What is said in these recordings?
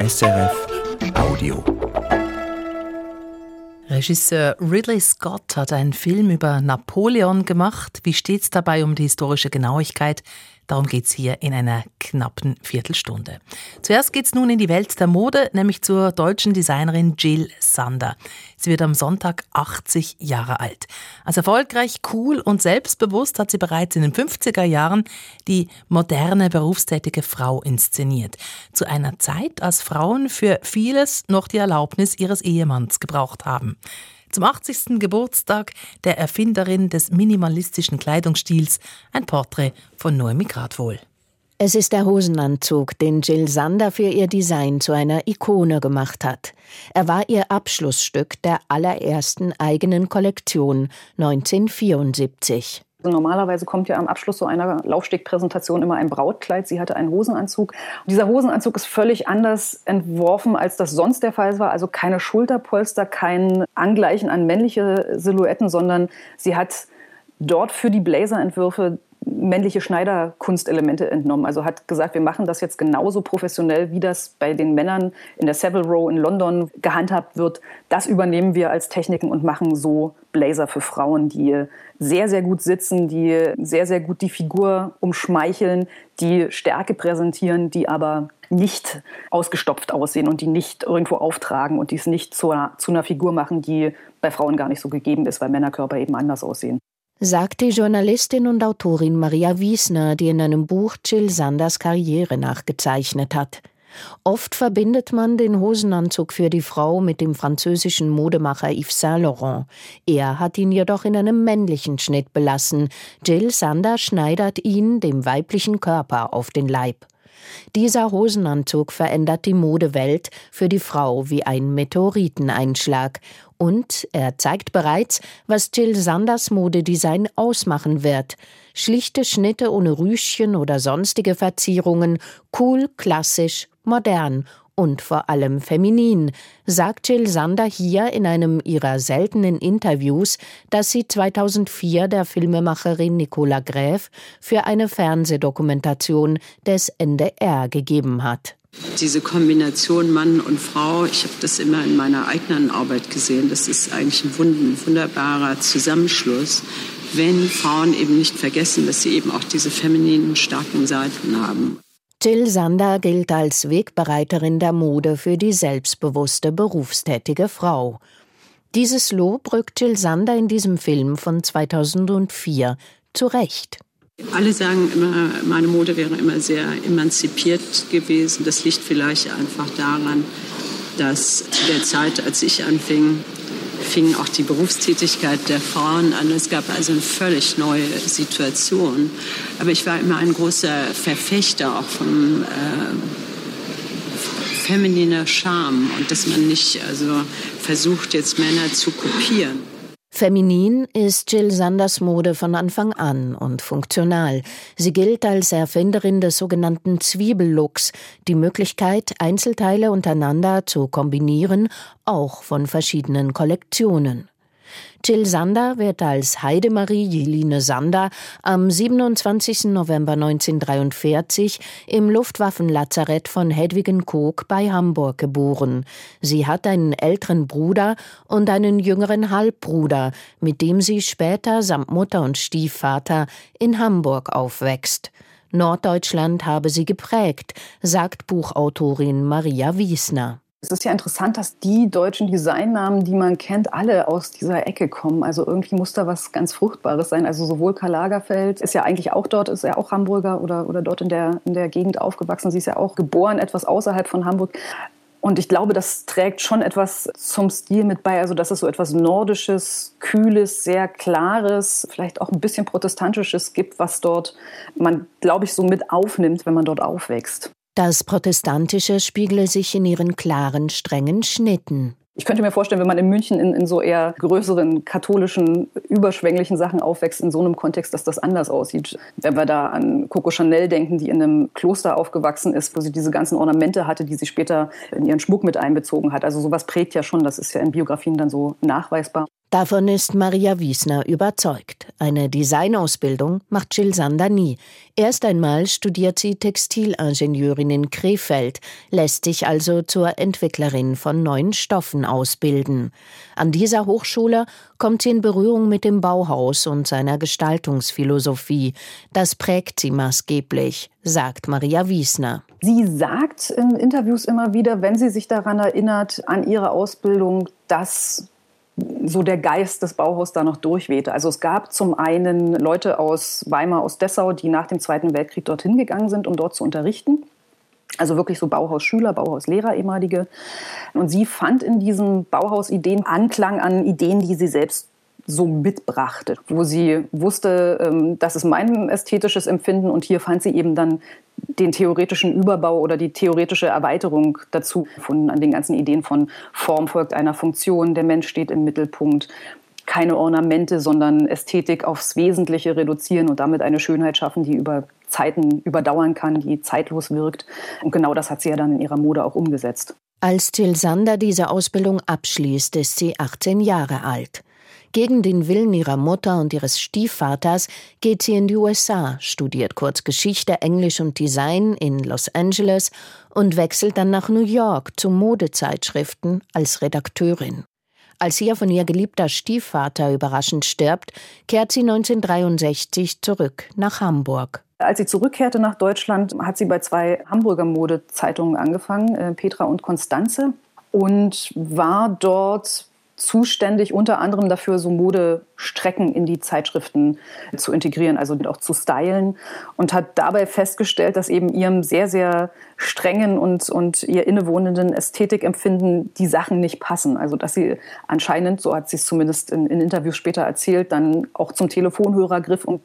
SRF Audio. Regisseur Ridley Scott hat einen Film über Napoleon gemacht. Wie steht es dabei um die historische Genauigkeit? Darum geht es hier in einer knappen Viertelstunde. Zuerst geht es nun in die Welt der Mode, nämlich zur deutschen Designerin Jill Sander. Sie wird am Sonntag 80 Jahre alt. Als erfolgreich, cool und selbstbewusst hat sie bereits in den 50er Jahren die moderne berufstätige Frau inszeniert. Zu einer Zeit, als Frauen für vieles noch die Erlaubnis ihres Ehemanns gebraucht haben. Zum 80. Geburtstag der Erfinderin des minimalistischen Kleidungsstils ein Porträt von Noemi Gradwohl. Es ist der Hosenanzug, den Jill Sander für ihr Design zu einer Ikone gemacht hat. Er war ihr Abschlussstück der allerersten eigenen Kollektion 1974. Also normalerweise kommt ja am Abschluss so einer Laufstegpräsentation immer ein Brautkleid. Sie hatte einen Hosenanzug. Und dieser Hosenanzug ist völlig anders entworfen, als das sonst der Fall war. Also keine Schulterpolster, kein Angleichen an männliche Silhouetten, sondern sie hat dort für die Blazerentwürfe männliche Schneiderkunstelemente entnommen. Also hat gesagt, wir machen das jetzt genauso professionell, wie das bei den Männern in der Savile Row in London gehandhabt wird. Das übernehmen wir als Techniken und machen so Blazer für Frauen, die sehr, sehr gut sitzen, die sehr, sehr gut die Figur umschmeicheln, die Stärke präsentieren, die aber nicht ausgestopft aussehen und die nicht irgendwo auftragen und die es nicht zu einer, zu einer Figur machen, die bei Frauen gar nicht so gegeben ist, weil Männerkörper eben anders aussehen sagt die Journalistin und Autorin Maria Wiesner, die in einem Buch Jill Sanders Karriere nachgezeichnet hat. Oft verbindet man den Hosenanzug für die Frau mit dem französischen Modemacher Yves Saint Laurent. Er hat ihn jedoch in einem männlichen Schnitt belassen. Jill Sander schneidert ihn dem weiblichen Körper auf den Leib. Dieser Hosenanzug verändert die Modewelt für die Frau wie ein Meteoriteneinschlag. Und er zeigt bereits, was Jill Sanders Modedesign ausmachen wird. Schlichte Schnitte ohne Rüschchen oder sonstige Verzierungen, cool, klassisch, modern und vor allem feminin, sagt Jill Sander hier in einem ihrer seltenen Interviews, das sie 2004 der Filmemacherin Nicola Gräf für eine Fernsehdokumentation des NDR gegeben hat. Diese Kombination Mann und Frau, ich habe das immer in meiner eigenen Arbeit gesehen, das ist eigentlich ein wunderbarer Zusammenschluss, wenn Frauen eben nicht vergessen, dass sie eben auch diese femininen, starken Seiten haben. Jill Sander gilt als Wegbereiterin der Mode für die selbstbewusste berufstätige Frau. Dieses Lob rückt Jill Sander in diesem Film von 2004 zurecht. Alle sagen immer, meine Mode wäre immer sehr emanzipiert gewesen. Das liegt vielleicht einfach daran, dass zu der Zeit, als ich anfing, fing auch die Berufstätigkeit der Frauen an. Es gab also eine völlig neue Situation. Aber ich war immer ein großer Verfechter auch vom äh, femininer Charme und dass man nicht also versucht, jetzt Männer zu kopieren. Feminin ist Jill Sanders Mode von Anfang an und funktional. Sie gilt als Erfinderin des sogenannten Zwiebellooks, die Möglichkeit, Einzelteile untereinander zu kombinieren, auch von verschiedenen Kollektionen. Jill Sander wird als Heidemarie Jeline Sander am 27. November 1943 im Luftwaffenlazarett von Hedwigen-Koog bei Hamburg geboren. Sie hat einen älteren Bruder und einen jüngeren Halbbruder, mit dem sie später samt Mutter und Stiefvater in Hamburg aufwächst. Norddeutschland habe sie geprägt, sagt Buchautorin Maria Wiesner. Es ist ja interessant, dass die deutschen Designnamen, die man kennt, alle aus dieser Ecke kommen. Also irgendwie muss da was ganz Fruchtbares sein. Also sowohl Karl Lagerfeld ist ja eigentlich auch dort, ist ja auch Hamburger oder, oder dort in der, in der Gegend aufgewachsen. Sie ist ja auch geboren, etwas außerhalb von Hamburg. Und ich glaube, das trägt schon etwas zum Stil mit bei. Also, dass es so etwas Nordisches, Kühles, sehr Klares, vielleicht auch ein bisschen Protestantisches gibt, was dort man, glaube ich, so mit aufnimmt, wenn man dort aufwächst. Das Protestantische spiegle sich in ihren klaren, strengen Schnitten. Ich könnte mir vorstellen, wenn man in München in, in, so eher größeren, katholischen, überschwänglichen Sachen aufwächst, in so einem Kontext, dass das anders aussieht. Wenn wir da an Coco Chanel denken, die in einem Kloster aufgewachsen ist, wo sie diese ganzen Ornamente hatte, die sie später in ihren Schmuck mit einbezogen hat. Also sowas prägt ja schon, das ist ja in Biografien dann so nachweisbar. Davon ist Maria Wiesner überzeugt. Eine Designausbildung macht Jill Sander nie. Erst einmal studiert sie Textilingenieurin in Krefeld, lässt sich also zur Entwicklerin von neuen Stoffen ausbilden. An dieser Hochschule kommt sie in Berührung mit dem Bauhaus und seiner Gestaltungsphilosophie. Das prägt sie maßgeblich, sagt Maria Wiesner. Sie sagt in Interviews immer wieder, wenn sie sich daran erinnert, an ihre Ausbildung, dass so der Geist des Bauhaus da noch durchwehte. Also es gab zum einen Leute aus Weimar, aus Dessau, die nach dem Zweiten Weltkrieg dorthin gegangen sind, um dort zu unterrichten. Also wirklich so Bauhausschüler, Bauhauslehrer ehemalige. Und sie fand in diesen Bauhausideen Anklang an Ideen, die sie selbst so mitbrachte, wo sie wusste, ähm, das ist mein ästhetisches Empfinden und hier fand sie eben dann den theoretischen Überbau oder die theoretische Erweiterung dazu gefunden an den ganzen Ideen von Form folgt einer Funktion, der Mensch steht im Mittelpunkt, keine Ornamente, sondern Ästhetik aufs Wesentliche reduzieren und damit eine Schönheit schaffen, die über Zeiten überdauern kann, die zeitlos wirkt. Und genau das hat sie ja dann in ihrer Mode auch umgesetzt. Als Till Sander diese Ausbildung abschließt, ist sie 18 Jahre alt. Gegen den Willen ihrer Mutter und ihres Stiefvaters geht sie in die USA, studiert kurz Geschichte, Englisch und Design in Los Angeles und wechselt dann nach New York zu Modezeitschriften als Redakteurin. Als ihr von ihr geliebter Stiefvater überraschend stirbt, kehrt sie 1963 zurück nach Hamburg. Als sie zurückkehrte nach Deutschland, hat sie bei zwei Hamburger Modezeitungen angefangen, äh, Petra und Konstanze, und war dort zuständig unter anderem dafür, so Modestrecken in die Zeitschriften zu integrieren, also auch zu stylen und hat dabei festgestellt, dass eben ihrem sehr, sehr strengen und, und ihr innewohnenden Ästhetikempfinden die Sachen nicht passen. Also dass sie anscheinend, so hat sie es zumindest in, in Interviews später erzählt, dann auch zum Telefonhörer griff und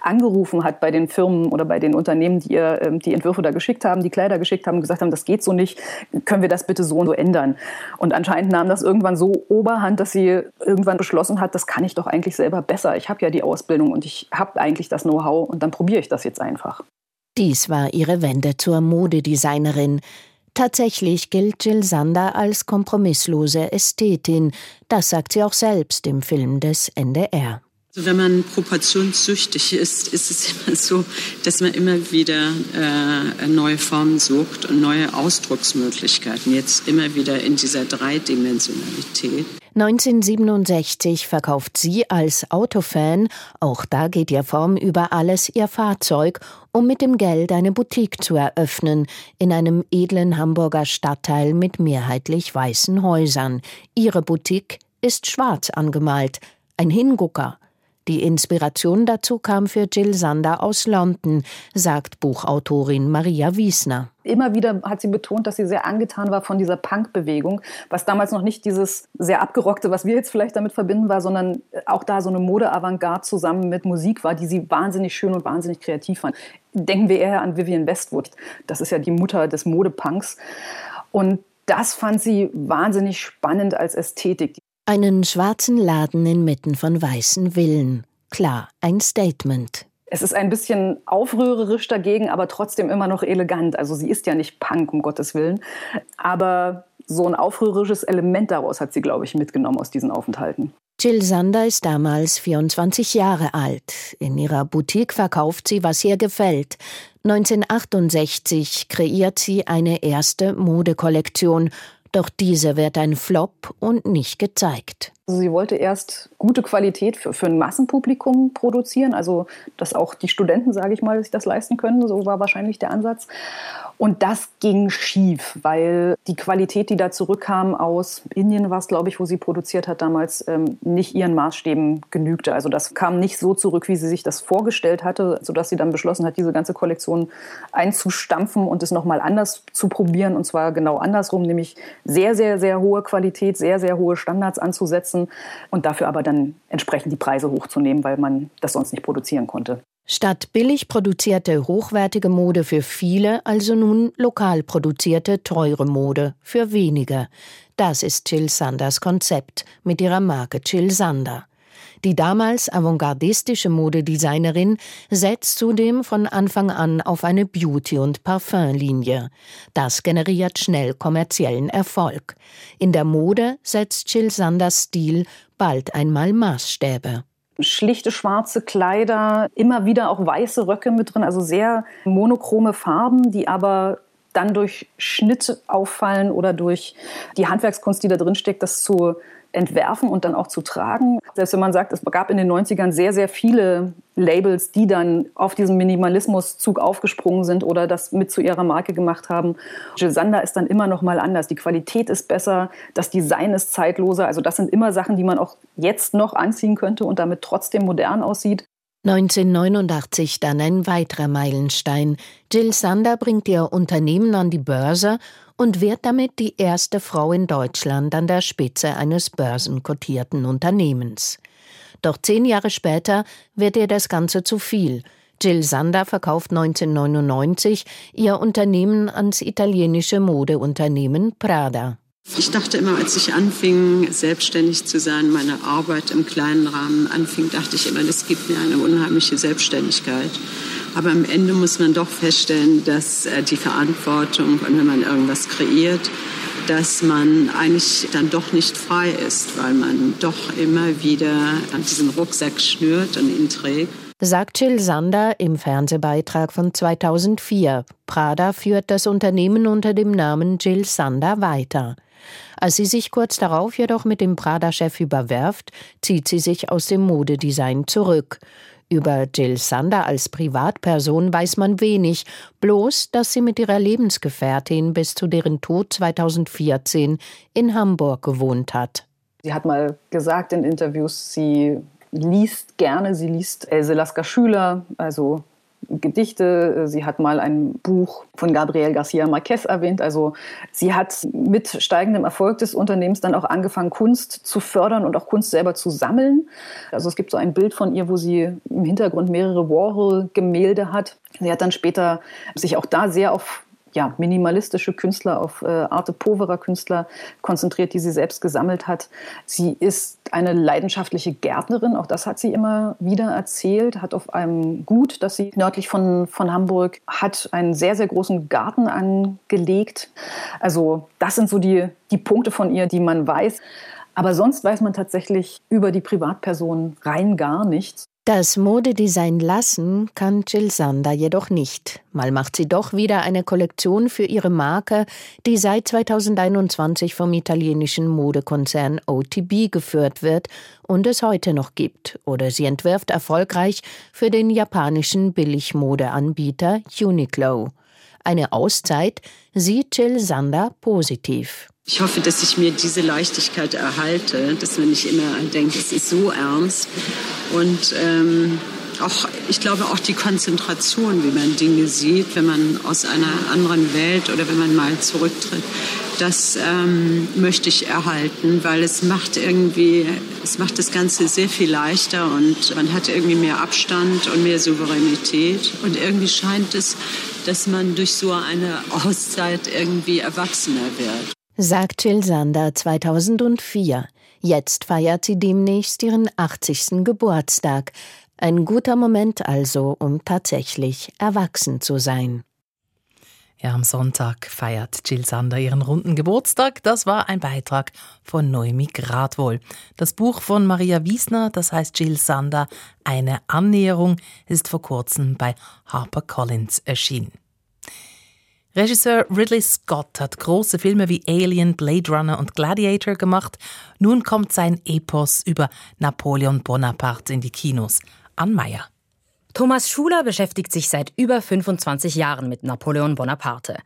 angerufen hat bei den Firmen oder bei den Unternehmen, die ihr ähm, die Entwürfe da geschickt haben, die Kleider geschickt haben, gesagt haben, das geht so nicht, können wir das bitte so und so ändern. Und anscheinend nahm das irgendwann so Oberhand, dass sie irgendwann beschlossen hat, das kann ich doch eigentlich selber besser. Ich habe ja die Ausbildung und ich habe eigentlich das Know-how und dann probiere ich das jetzt einfach. Dies war ihre Wende zur Modedesignerin. Tatsächlich gilt Jill Sander als kompromisslose Ästhetin. Das sagt sie auch selbst im Film des NDR. Also wenn man proportionssüchtig ist, ist es immer so, dass man immer wieder äh, neue Formen sucht und neue Ausdrucksmöglichkeiten. Jetzt immer wieder in dieser Dreidimensionalität. 1967 verkauft sie als Autofan, auch da geht ihr Form über alles, ihr Fahrzeug, um mit dem Geld eine Boutique zu eröffnen, in einem edlen Hamburger Stadtteil mit mehrheitlich weißen Häusern. Ihre Boutique ist schwarz angemalt, ein Hingucker. Die Inspiration dazu kam für Jill Sander aus London, sagt Buchautorin Maria Wiesner. Immer wieder hat sie betont, dass sie sehr angetan war von dieser Punk-Bewegung, was damals noch nicht dieses sehr abgerockte, was wir jetzt vielleicht damit verbinden war, sondern auch da so eine Mode-Avantgarde zusammen mit Musik war, die sie wahnsinnig schön und wahnsinnig kreativ fand. Denken wir eher an Vivian Westwood. Das ist ja die Mutter des Modepunks. Und das fand sie wahnsinnig spannend als Ästhetik. Einen schwarzen Laden inmitten von weißen Villen. Klar, ein Statement. Es ist ein bisschen aufrührerisch dagegen, aber trotzdem immer noch elegant. Also sie ist ja nicht Punk, um Gottes Willen. Aber so ein aufrührerisches Element daraus hat sie, glaube ich, mitgenommen aus diesen Aufenthalten. Jill Sander ist damals 24 Jahre alt. In ihrer Boutique verkauft sie, was ihr gefällt. 1968 kreiert sie eine erste Modekollektion doch diese wird ein Flop und nicht gezeigt. Also sie wollte erst gute Qualität für, für ein Massenpublikum produzieren, also dass auch die Studenten, sage ich mal, sich das leisten können. So war wahrscheinlich der Ansatz. Und das ging schief, weil die Qualität, die da zurückkam aus Indien, war es, glaube ich, wo sie produziert hat damals, ähm, nicht ihren Maßstäben genügte. Also das kam nicht so zurück, wie sie sich das vorgestellt hatte, sodass sie dann beschlossen hat, diese ganze Kollektion einzustampfen und es nochmal anders zu probieren. Und zwar genau andersrum, nämlich sehr, sehr, sehr hohe Qualität, sehr, sehr hohe Standards anzusetzen und dafür aber dann entsprechend die Preise hochzunehmen, weil man das sonst nicht produzieren konnte. Statt billig produzierte hochwertige Mode für viele, also nun lokal produzierte teure Mode für wenige. Das ist Jill Sanders Konzept mit ihrer Marke Jill Sander. Die damals avantgardistische Modedesignerin setzt zudem von Anfang an auf eine Beauty- und Parfümlinie. Das generiert schnell kommerziellen Erfolg. In der Mode setzt Jill Sanders Stil bald einmal Maßstäbe schlichte schwarze Kleider, immer wieder auch weiße Röcke mit drin, also sehr monochrome Farben, die aber dann durch Schnitt auffallen oder durch die Handwerkskunst, die da drin steckt, das zu entwerfen und dann auch zu tragen. Selbst wenn man sagt, es gab in den 90ern sehr, sehr viele Labels, die dann auf diesen Minimalismuszug aufgesprungen sind oder das mit zu ihrer Marke gemacht haben. Jill Sander ist dann immer noch mal anders. Die Qualität ist besser, das Design ist zeitloser. Also das sind immer Sachen, die man auch jetzt noch anziehen könnte und damit trotzdem modern aussieht. 1989 dann ein weiterer Meilenstein. Jill Sander bringt ihr Unternehmen an die Börse und wird damit die erste Frau in Deutschland an der Spitze eines börsenkotierten Unternehmens. Doch zehn Jahre später wird ihr das Ganze zu viel. Jill Sander verkauft 1999 ihr Unternehmen ans italienische Modeunternehmen Prada. Ich dachte immer, als ich anfing, selbstständig zu sein, meine Arbeit im kleinen Rahmen anfing, dachte ich immer, das gibt mir eine unheimliche Selbstständigkeit. Aber am Ende muss man doch feststellen, dass äh, die Verantwortung und wenn man irgendwas kreiert, dass man eigentlich dann doch nicht frei ist, weil man doch immer wieder an diesen Rucksack schnürt und ihn trägt. Sagt Jill Sander im Fernsehbeitrag von 2004. Prada führt das Unternehmen unter dem Namen Jill Sander weiter. Als sie sich kurz darauf jedoch mit dem Prada-Chef überwerft, zieht sie sich aus dem Modedesign zurück. Über Jill Sander als Privatperson weiß man wenig, bloß, dass sie mit ihrer Lebensgefährtin bis zu deren Tod 2014 in Hamburg gewohnt hat. Sie hat mal gesagt in Interviews, sie liest gerne, sie liest Else Lasker Schüler, also Gedichte. Sie hat mal ein Buch von Gabriel Garcia Marquez erwähnt. Also sie hat mit steigendem Erfolg des Unternehmens dann auch angefangen, Kunst zu fördern und auch Kunst selber zu sammeln. Also es gibt so ein Bild von ihr, wo sie im Hintergrund mehrere Warhol-Gemälde hat. Sie hat dann später sich auch da sehr auf ja, minimalistische Künstler, auf äh, Arte Povera Künstler konzentriert, die sie selbst gesammelt hat. Sie ist eine leidenschaftliche Gärtnerin, auch das hat sie immer wieder erzählt, hat auf einem Gut, das sie nördlich von, von Hamburg hat, einen sehr, sehr großen Garten angelegt. Also das sind so die, die Punkte von ihr, die man weiß. Aber sonst weiß man tatsächlich über die Privatperson rein gar nichts. Das Modedesign lassen kann Jill Sander jedoch nicht. Mal macht sie doch wieder eine Kollektion für ihre Marke, die seit 2021 vom italienischen Modekonzern OTB geführt wird und es heute noch gibt. Oder sie entwirft erfolgreich für den japanischen Billigmodeanbieter Uniqlo. Eine Auszeit sieht Jill Sander positiv. Ich hoffe, dass ich mir diese Leichtigkeit erhalte, dass man nicht immer denkt, es ist so ernst. Und ähm, auch, ich glaube auch die Konzentration, wie man Dinge sieht, wenn man aus einer anderen Welt oder wenn man mal zurücktritt, das ähm, möchte ich erhalten, weil es macht irgendwie, es macht das Ganze sehr viel leichter und man hat irgendwie mehr Abstand und mehr Souveränität. Und irgendwie scheint es, dass man durch so eine Auszeit irgendwie erwachsener wird sagt Jill Sander 2004. Jetzt feiert sie demnächst ihren 80. Geburtstag. Ein guter Moment also, um tatsächlich erwachsen zu sein. Ja, am Sonntag feiert Jill Sander ihren runden Geburtstag. Das war ein Beitrag von Noemi Gradwohl. Das Buch von Maria Wiesner, das heißt Jill Sander, eine Annäherung, ist vor kurzem bei HarperCollins erschienen. Regisseur Ridley Scott hat große Filme wie Alien, Blade Runner und Gladiator gemacht. Nun kommt sein Epos über Napoleon Bonaparte in die Kinos. An Meyer. Thomas Schuler beschäftigt sich seit über 25 Jahren mit Napoleon Bonaparte.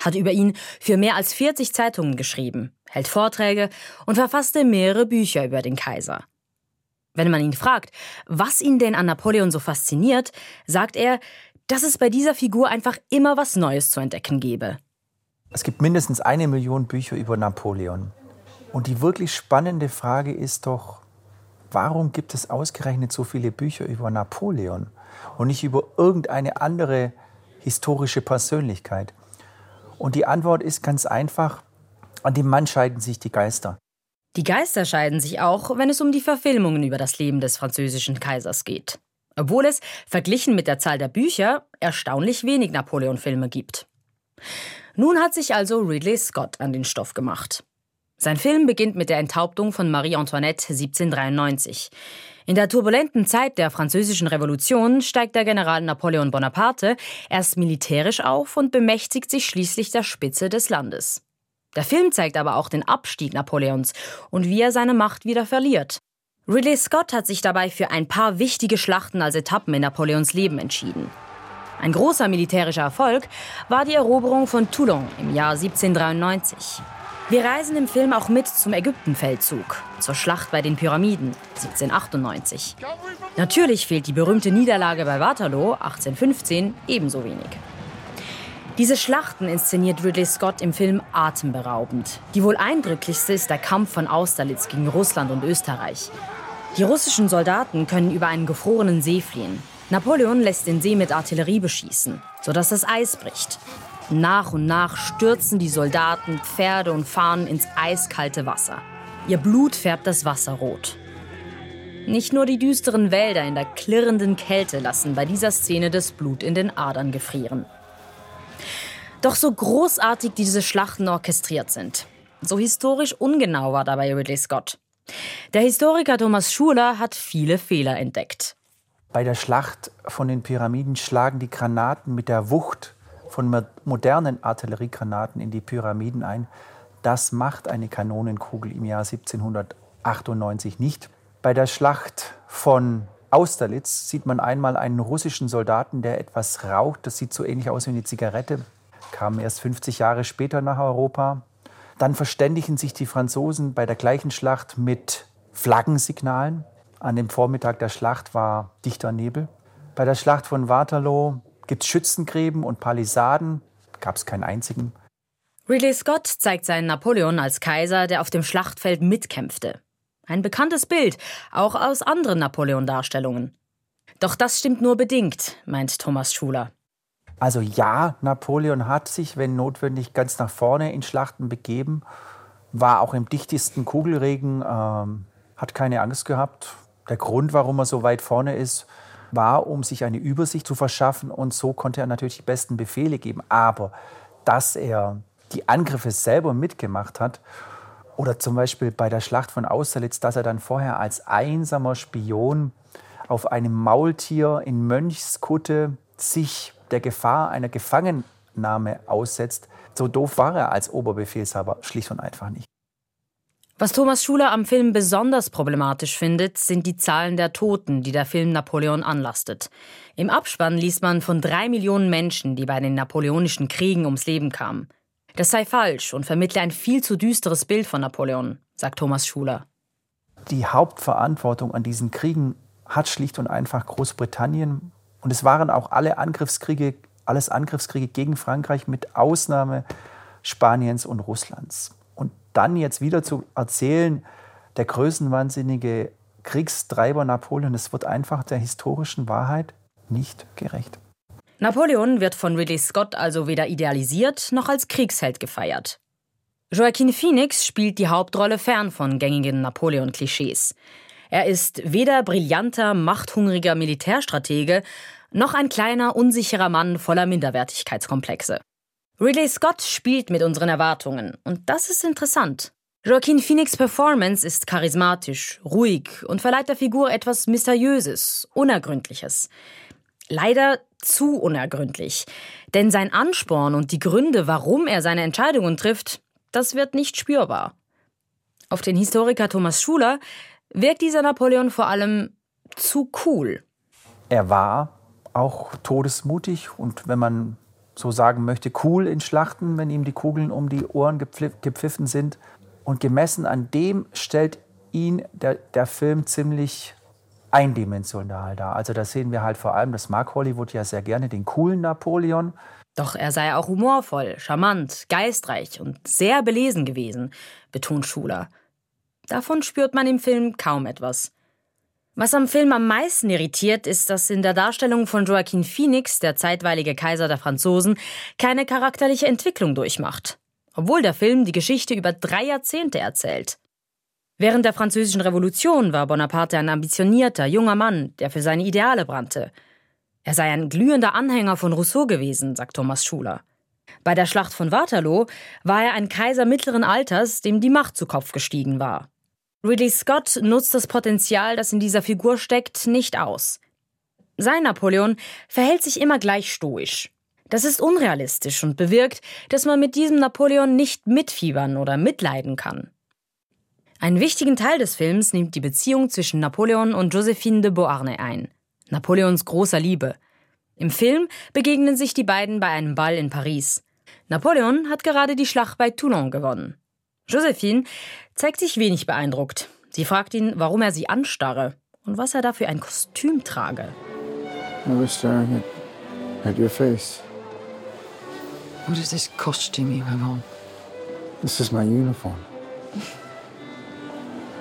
Hat über ihn für mehr als 40 Zeitungen geschrieben, hält Vorträge und verfasste mehrere Bücher über den Kaiser. Wenn man ihn fragt, was ihn denn an Napoleon so fasziniert, sagt er, dass es bei dieser Figur einfach immer was Neues zu entdecken gebe. Es gibt mindestens eine Million Bücher über Napoleon. Und die wirklich spannende Frage ist doch, warum gibt es ausgerechnet so viele Bücher über Napoleon und nicht über irgendeine andere historische Persönlichkeit? Und die Antwort ist ganz einfach, an dem Mann scheiden sich die Geister. Die Geister scheiden sich auch, wenn es um die Verfilmungen über das Leben des französischen Kaisers geht. Obwohl es, verglichen mit der Zahl der Bücher, erstaunlich wenig Napoleon-Filme gibt. Nun hat sich also Ridley Scott an den Stoff gemacht. Sein Film beginnt mit der Enthauptung von Marie Antoinette 1793. In der turbulenten Zeit der Französischen Revolution steigt der General Napoleon Bonaparte erst militärisch auf und bemächtigt sich schließlich der Spitze des Landes. Der Film zeigt aber auch den Abstieg Napoleons und wie er seine Macht wieder verliert. Ridley Scott hat sich dabei für ein paar wichtige Schlachten als Etappen in Napoleons Leben entschieden. Ein großer militärischer Erfolg war die Eroberung von Toulon im Jahr 1793. Wir reisen im Film auch mit zum Ägyptenfeldzug, zur Schlacht bei den Pyramiden 1798. Natürlich fehlt die berühmte Niederlage bei Waterloo 1815 ebenso wenig. Diese Schlachten inszeniert Ridley Scott im Film atemberaubend. Die wohl eindrücklichste ist der Kampf von Austerlitz gegen Russland und Österreich. Die russischen Soldaten können über einen gefrorenen See fliehen. Napoleon lässt den See mit Artillerie beschießen, sodass das Eis bricht. Nach und nach stürzen die Soldaten, Pferde und Fahnen ins eiskalte Wasser. Ihr Blut färbt das Wasser rot. Nicht nur die düsteren Wälder in der klirrenden Kälte lassen bei dieser Szene das Blut in den Adern gefrieren. Doch so großartig diese Schlachten orchestriert sind, so historisch ungenau war dabei Ridley Scott. Der Historiker Thomas Schuler hat viele Fehler entdeckt. Bei der Schlacht von den Pyramiden schlagen die Granaten mit der Wucht von modernen Artilleriegranaten in die Pyramiden ein. Das macht eine Kanonenkugel im Jahr 1798 nicht. Bei der Schlacht von Austerlitz sieht man einmal einen russischen Soldaten, der etwas raucht. Das sieht so ähnlich aus wie eine Zigarette. Kam erst 50 Jahre später nach Europa. Dann verständigen sich die Franzosen bei der gleichen Schlacht mit Flaggensignalen. An dem Vormittag der Schlacht war dichter Nebel. Bei der Schlacht von Waterloo gibt es Schützengräben und Palisaden, gab es keinen einzigen. Ridley Scott zeigt seinen Napoleon als Kaiser, der auf dem Schlachtfeld mitkämpfte. Ein bekanntes Bild, auch aus anderen Napoleon-Darstellungen. Doch das stimmt nur bedingt, meint Thomas Schuler. Also ja, Napoleon hat sich, wenn notwendig, ganz nach vorne in Schlachten begeben, war auch im dichtesten Kugelregen, ähm, hat keine Angst gehabt. Der Grund, warum er so weit vorne ist, war, um sich eine Übersicht zu verschaffen und so konnte er natürlich die besten Befehle geben. Aber dass er die Angriffe selber mitgemacht hat oder zum Beispiel bei der Schlacht von Austerlitz, dass er dann vorher als einsamer Spion auf einem Maultier in Mönchskutte sich der Gefahr einer Gefangennahme aussetzt, so doof war er als Oberbefehlshaber schlicht und einfach nicht. Was Thomas Schuler am Film besonders problematisch findet, sind die Zahlen der Toten, die der Film Napoleon anlastet. Im Abspann liest man von drei Millionen Menschen, die bei den napoleonischen Kriegen ums Leben kamen. Das sei falsch und vermittle ein viel zu düsteres Bild von Napoleon, sagt Thomas Schuler. Die Hauptverantwortung an diesen Kriegen hat schlicht und einfach Großbritannien. Und es waren auch alle Angriffskriege, alles Angriffskriege gegen Frankreich mit Ausnahme Spaniens und Russlands dann jetzt wieder zu erzählen, der größenwahnsinnige Kriegstreiber Napoleon, das wird einfach der historischen Wahrheit nicht gerecht. Napoleon wird von Ridley Scott also weder idealisiert noch als Kriegsheld gefeiert. Joaquin Phoenix spielt die Hauptrolle fern von gängigen Napoleon-Klischees. Er ist weder brillanter, machthungriger Militärstratege noch ein kleiner, unsicherer Mann voller Minderwertigkeitskomplexe. Ridley Scott spielt mit unseren Erwartungen und das ist interessant. Joaquin Phoenix Performance ist charismatisch, ruhig und verleiht der Figur etwas Mysteriöses, Unergründliches. Leider zu unergründlich, denn sein Ansporn und die Gründe, warum er seine Entscheidungen trifft, das wird nicht spürbar. Auf den Historiker Thomas Schuler wirkt dieser Napoleon vor allem zu cool. Er war auch todesmutig und wenn man so sagen möchte, cool in Schlachten, wenn ihm die Kugeln um die Ohren gepfiffen sind. Und gemessen an dem stellt ihn der, der Film ziemlich eindimensional dar. Also da sehen wir halt vor allem, das mag Hollywood ja sehr gerne, den coolen Napoleon. Doch er sei auch humorvoll, charmant, geistreich und sehr belesen gewesen, betont Schuler. Davon spürt man im Film kaum etwas. Was am Film am meisten irritiert, ist, dass in der Darstellung von Joaquin Phoenix, der zeitweilige Kaiser der Franzosen, keine charakterliche Entwicklung durchmacht. Obwohl der Film die Geschichte über drei Jahrzehnte erzählt. Während der Französischen Revolution war Bonaparte ein ambitionierter, junger Mann, der für seine Ideale brannte. Er sei ein glühender Anhänger von Rousseau gewesen, sagt Thomas Schuler. Bei der Schlacht von Waterloo war er ein Kaiser mittleren Alters, dem die Macht zu Kopf gestiegen war. Ridley Scott nutzt das Potenzial, das in dieser Figur steckt, nicht aus. Sein Napoleon verhält sich immer gleich stoisch. Das ist unrealistisch und bewirkt, dass man mit diesem Napoleon nicht mitfiebern oder mitleiden kann. Einen wichtigen Teil des Films nimmt die Beziehung zwischen Napoleon und Josephine de Beauharnais ein, Napoleons großer Liebe. Im Film begegnen sich die beiden bei einem Ball in Paris. Napoleon hat gerade die Schlacht bei Toulon gewonnen. Josephine zeigt sich wenig beeindruckt. Sie fragt ihn, warum er sie anstarre und was er da für ein Kostüm trage. I was staring at, at your face. What is this costume you have on? This is my uniform.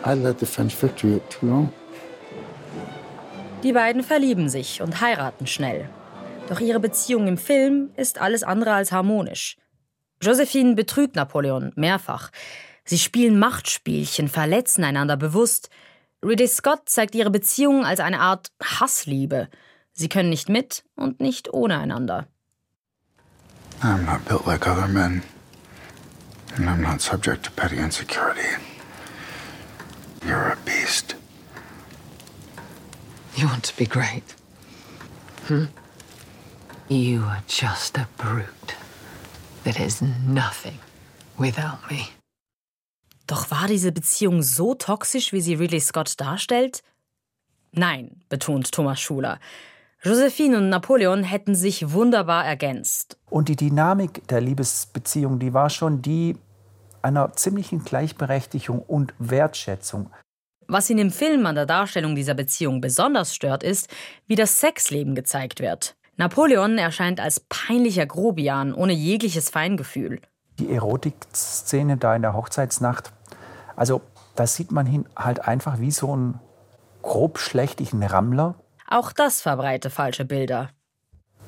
I led the French victory at Toulon. Die beiden verlieben sich und heiraten schnell. Doch ihre Beziehung im Film ist alles andere als harmonisch. Josephine betrügt Napoleon mehrfach. Sie spielen Machtspielchen, verletzen einander bewusst. Ridley Scott zeigt ihre Beziehung als eine Art Hassliebe. Sie können nicht mit und nicht ohne einander. I'm not built like other men. And I'm not subject to petty insecurity. You're a beast. You want to be great? Hmm? You are just a brute that is nothing without me. Doch war diese Beziehung so toxisch, wie sie Ridley Scott darstellt? Nein, betont Thomas Schuler. Josephine und Napoleon hätten sich wunderbar ergänzt. Und die Dynamik der Liebesbeziehung, die war schon die einer ziemlichen Gleichberechtigung und Wertschätzung. Was ihn im Film an der Darstellung dieser Beziehung besonders stört, ist, wie das Sexleben gezeigt wird. Napoleon erscheint als peinlicher Grobian ohne jegliches Feingefühl. Die Erotikszene da in der Hochzeitsnacht, also da sieht man ihn halt einfach wie so einen grob schlechtigen Rammler. Auch das verbreite falsche Bilder.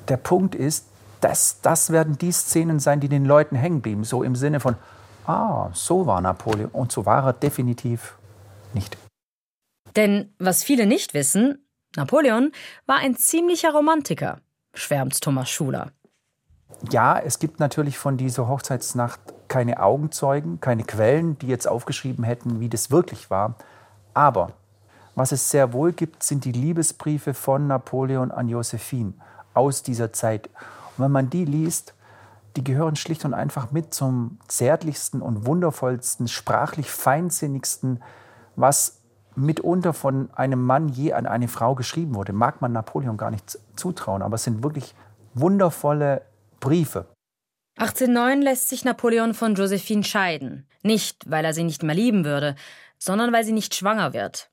Der Punkt ist, dass das werden die Szenen sein, die den Leuten hängen blieben. So im Sinne von, ah, so war Napoleon. Und so war er definitiv nicht. Denn was viele nicht wissen, Napoleon war ein ziemlicher Romantiker, schwärmt Thomas Schuler. Ja, es gibt natürlich von dieser Hochzeitsnacht keine Augenzeugen, keine Quellen, die jetzt aufgeschrieben hätten, wie das wirklich war. Aber was es sehr wohl gibt, sind die Liebesbriefe von Napoleon an Josephine aus dieser Zeit. Und wenn man die liest, die gehören schlicht und einfach mit zum zärtlichsten und wundervollsten, sprachlich feinsinnigsten, was mitunter von einem Mann je an eine Frau geschrieben wurde. Mag man Napoleon gar nicht zutrauen, aber es sind wirklich wundervolle Briefe. 1809 lässt sich Napoleon von Josephine scheiden. Nicht, weil er sie nicht mehr lieben würde, sondern weil sie nicht schwanger wird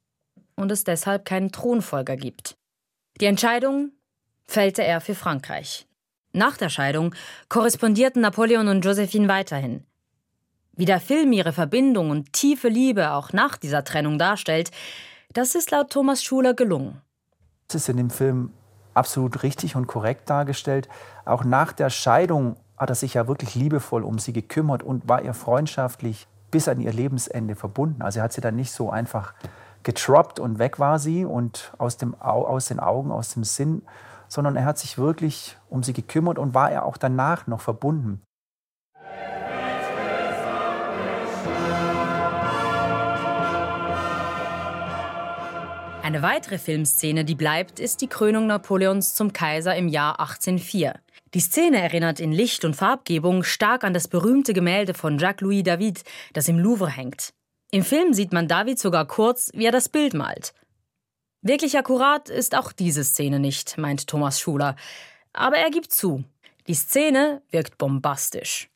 und es deshalb keinen Thronfolger gibt. Die Entscheidung fällte er für Frankreich. Nach der Scheidung korrespondierten Napoleon und Josephine weiterhin. Wie der Film ihre Verbindung und tiefe Liebe auch nach dieser Trennung darstellt, das ist laut Thomas Schuler gelungen. Das ist in dem Film absolut richtig und korrekt dargestellt. Auch nach der Scheidung hat er sich ja wirklich liebevoll um sie gekümmert und war ihr freundschaftlich bis an ihr Lebensende verbunden. Also er hat sie dann nicht so einfach getroppt und weg war sie und aus, dem, aus den Augen, aus dem Sinn, sondern er hat sich wirklich um sie gekümmert und war er auch danach noch verbunden. Eine weitere Filmszene, die bleibt, ist die Krönung Napoleons zum Kaiser im Jahr 1804. Die Szene erinnert in Licht und Farbgebung stark an das berühmte Gemälde von Jacques-Louis David, das im Louvre hängt. Im Film sieht man David sogar kurz, wie er das Bild malt. Wirklich akkurat ist auch diese Szene nicht, meint Thomas Schuler. Aber er gibt zu, die Szene wirkt bombastisch.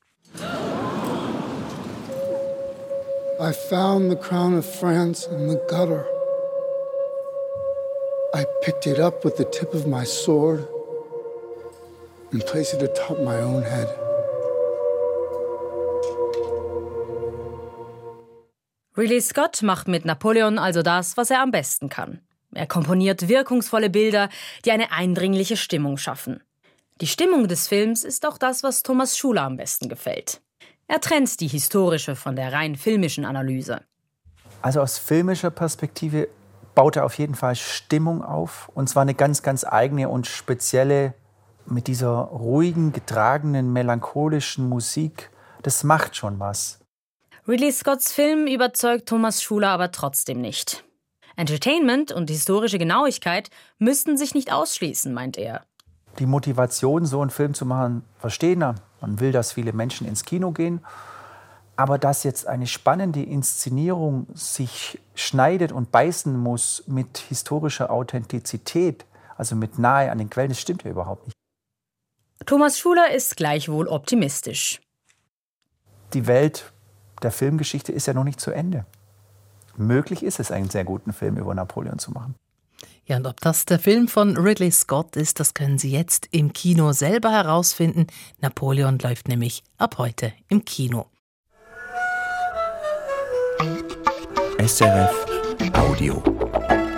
I found the crown of France in the gutter. I picked it up with the tip of my sword and placed it atop my own head. Ridley Scott macht mit Napoleon also das, was er am besten kann. Er komponiert wirkungsvolle Bilder, die eine eindringliche Stimmung schaffen. Die Stimmung des Films ist auch das, was Thomas Schuler am besten gefällt. Er trennt die historische von der rein filmischen Analyse. Also aus filmischer Perspektive baut er auf jeden Fall Stimmung auf. Und zwar eine ganz, ganz eigene und spezielle, mit dieser ruhigen, getragenen, melancholischen Musik. Das macht schon was. Ridley Scotts Film überzeugt Thomas Schuler aber trotzdem nicht. Entertainment und historische Genauigkeit müssten sich nicht ausschließen, meint er. Die Motivation, so einen Film zu machen, verstehen er. Man will, dass viele Menschen ins Kino gehen. Aber dass jetzt eine spannende Inszenierung sich schneidet und beißen muss mit historischer Authentizität, also mit nahe an den Quellen, das stimmt ja überhaupt nicht. Thomas Schuler ist gleichwohl optimistisch. Die Welt der Filmgeschichte ist ja noch nicht zu Ende. Möglich ist es, einen sehr guten Film über Napoleon zu machen. Ja, und ob das der Film von Ridley Scott ist, das können Sie jetzt im Kino selber herausfinden. Napoleon läuft nämlich ab heute im Kino. SRF Audio.